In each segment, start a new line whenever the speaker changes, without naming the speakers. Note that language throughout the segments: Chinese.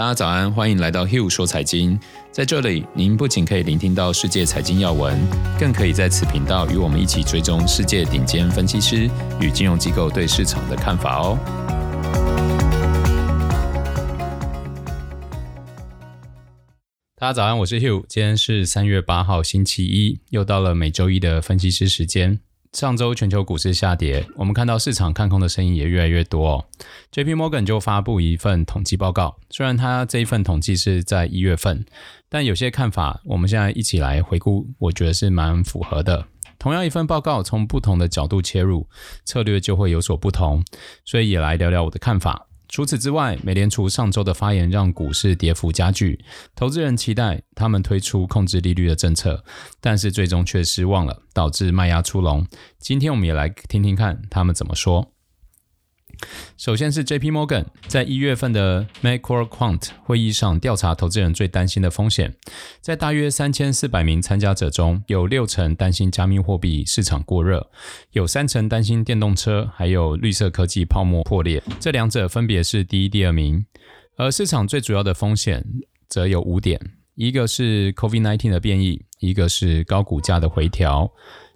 大家早安，欢迎来到 Hugh 说财经。在这里，您不仅可以聆听到世界财经要闻，更可以在此频道与我们一起追踪世界顶尖分析师与金融机构对市场的看法哦。大家早安，我是 Hugh，今天是三月八号星期一，又到了每周一的分析师时间。上周全球股市下跌，我们看到市场看空的声音也越来越多哦。JP Morgan 就发布一份统计报告，虽然它这一份统计是在一月份，但有些看法我们现在一起来回顾，我觉得是蛮符合的。同样一份报告，从不同的角度切入，策略就会有所不同，所以也来聊聊我的看法。除此之外，美联储上周的发言让股市跌幅加剧，投资人期待他们推出控制利率的政策，但是最终却失望了，导致卖压出笼。今天我们也来听听看他们怎么说。首先是 J.P. Morgan 在一月份的 Macro Quant 会议上调查投资人最担心的风险，在大约三千四百名参加者中，有六成担心加密货币市场过热，有三成担心电动车，还有绿色科技泡沫破裂，这两者分别是第一、第二名。而市场最主要的风险则有五点，一个是 COVID-19 的变异，一个是高股价的回调。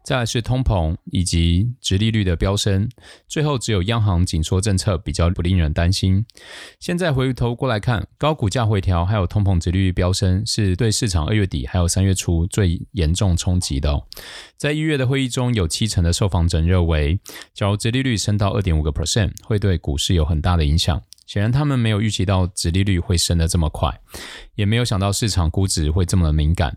再来是通膨以及殖利率的飙升，最后只有央行紧缩政策比较不令人担心。现在回头过来看，高股价回调还有通膨殖利率飙升，是对市场二月底还有三月初最严重冲击的。在一月的会议中，有七成的受访者认为，假如殖利率升到二点五个 percent，会对股市有很大的影响。显然，他们没有预期到殖利率会升得这么快，也没有想到市场估值会这么敏感。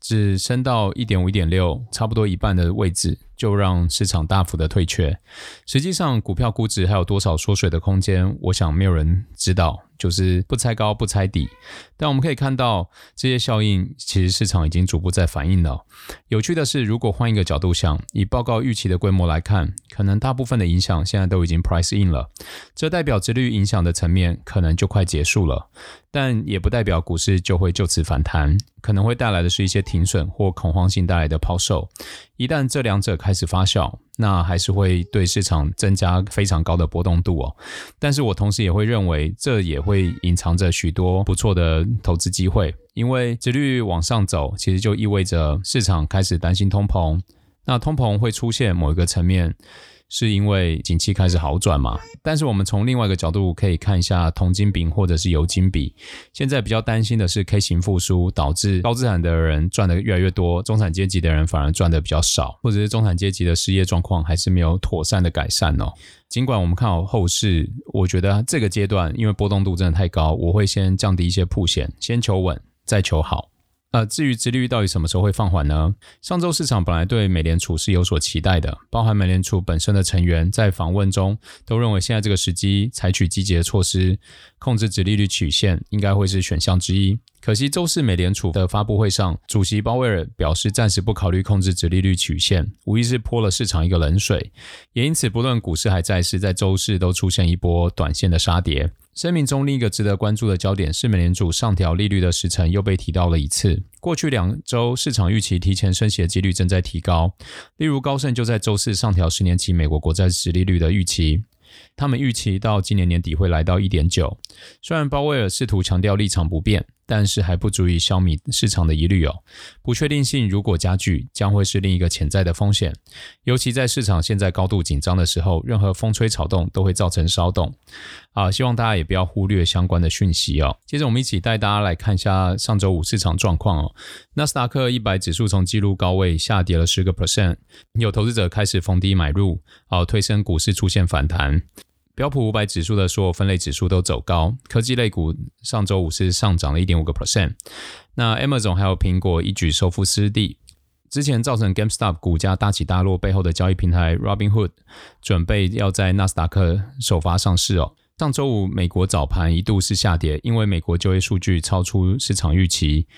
只升到一点五、一点六，差不多一半的位置，就让市场大幅的退却。实际上，股票估值还有多少缩水的空间，我想没有人知道。就是不猜高不猜底，但我们可以看到这些效应，其实市场已经逐步在反映了。有趣的是，如果换一个角度想，以报告预期的规模来看，可能大部分的影响现在都已经 price in 了，这代表殖利率影响的层面可能就快结束了，但也不代表股市就会就此反弹，可能会带来的是一些停损或恐慌性带来的抛售。一旦这两者开始发酵，那还是会对市场增加非常高的波动度哦。但是我同时也会认为，这也会隐藏着许多不错的投资机会，因为殖率往上走，其实就意味着市场开始担心通膨，那通膨会出现某一个层面。是因为景气开始好转嘛？但是我们从另外一个角度可以看一下铜金比或者是油金比。现在比较担心的是 K 型复苏导致高资产的人赚的越来越多，中产阶级的人反而赚的比较少，或者是中产阶级的失业状况还是没有妥善的改善哦。尽管我们看好后市，我觉得这个阶段因为波动度真的太高，我会先降低一些铺险，先求稳再求好。呃，至于殖利率到底什么时候会放缓呢？上周市场本来对美联储是有所期待的，包含美联储本身的成员在访问中都认为现在这个时机采取积极的措施，控制殖利率曲线应该会是选项之一。可惜周四美联储的发布会上，主席鲍威尔表示暂时不考虑控制殖利率曲线，无疑是泼了市场一个冷水。也因此，不论股市还债市，在周四都出现一波短线的杀跌。声明中另一个值得关注的焦点是，美联储上调利率的时程又被提到了一次。过去两周，市场预期提前升息的几率正在提高，例如高盛就在周四上调十年期美国国债殖利率的预期。他们预期到今年年底会来到一点九。虽然鲍威尔试图强调立场不变，但是还不足以消弭市场的疑虑哦。不确定性如果加剧，将会是另一个潜在的风险。尤其在市场现在高度紧张的时候，任何风吹草动都会造成骚动。啊，希望大家也不要忽略相关的讯息哦。接着我们一起带大家来看一下上周五市场状况哦。纳斯达克一百指数从纪录高位下跌了十个 percent，有投资者开始逢低买入，好推升股市出现反弹。标普五百指数的所有分类指数都走高，科技类股上周五是上涨了一点五个 percent。那 Amazon 还有苹果一举收复失地，之前造成 GameStop 股价大起大落背后的交易平台 Robinhood 准备要在纳斯达克首发上市哦。上周五美国早盘一度是下跌，因为美国就业数据超出市场预期，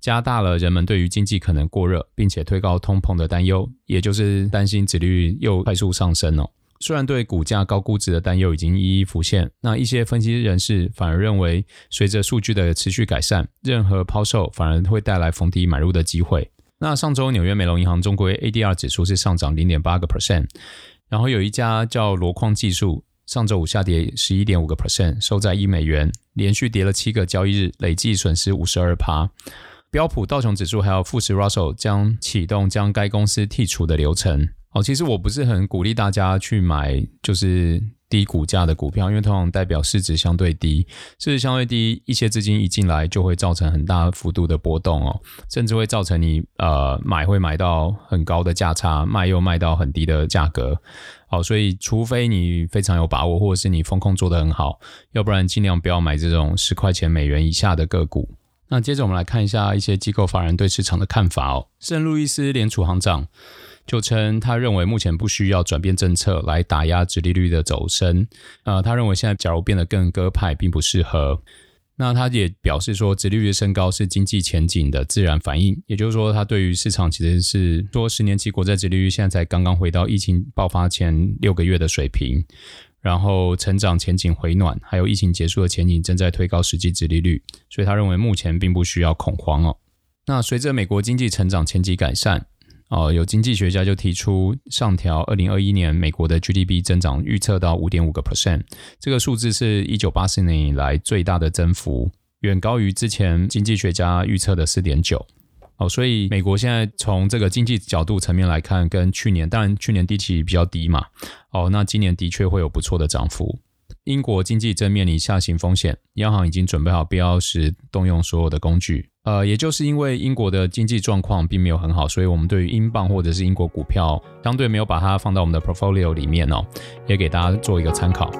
加大了人们对于经济可能过热，并且推高通膨的担忧，也就是担心指率又快速上升哦。虽然对股价高估值的担忧已经一一浮现，那一些分析人士反而认为，随着数据的持续改善，任何抛售反而会带来逢低买入的机会。那上周纽约美隆银行中国 ADR 指数是上涨零点八个 percent，然后有一家叫罗矿技术，上周五下跌十一点五个 percent，收在一美元。连续跌了七个交易日，累计损失五十二趴。标普道琼指数还有富时 Russell 将启动将该公司剔除的流程。哦，其实我不是很鼓励大家去买，就是低股价的股票，因为通常代表市值相对低，市值相对低，一些资金一进来就会造成很大幅度的波动哦，甚至会造成你呃买会买到很高的价差，卖又卖到很低的价格。好，所以除非你非常有把握，或者是你风控做得很好，要不然尽量不要买这种十块钱美元以下的个股。那接着我们来看一下一些机构法人对市场的看法哦。圣路易斯联储行长。就称他认为目前不需要转变政策来打压殖利率的走升，呃，他认为现在假如变得更鸽派并不适合。那他也表示说，殖利率升高是经济前景的自然反应，也就是说，他对于市场其实是说十年期国债殖利率现在才刚刚回到疫情爆发前六个月的水平，然后成长前景回暖，还有疫情结束的前景正在推高实际殖利率，所以他认为目前并不需要恐慌哦。那随着美国经济成长前景改善。哦，有经济学家就提出上调二零二一年美国的 GDP 增长预测到五点五个 percent，这个数字是一九八四年以来最大的增幅，远高于之前经济学家预测的四点九。哦，所以美国现在从这个经济角度层面来看，跟去年当然去年低期比较低嘛，哦，那今年的确会有不错的涨幅。英国经济正面临下行风险，央行已经准备好必要时动用所有的工具。呃，也就是因为英国的经济状况并没有很好，所以我们对于英镑或者是英国股票相对没有把它放到我们的 portfolio 里面哦，也给大家做一个参考。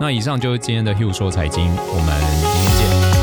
那以上就是今天的 Hugh 说财经，我们明天见。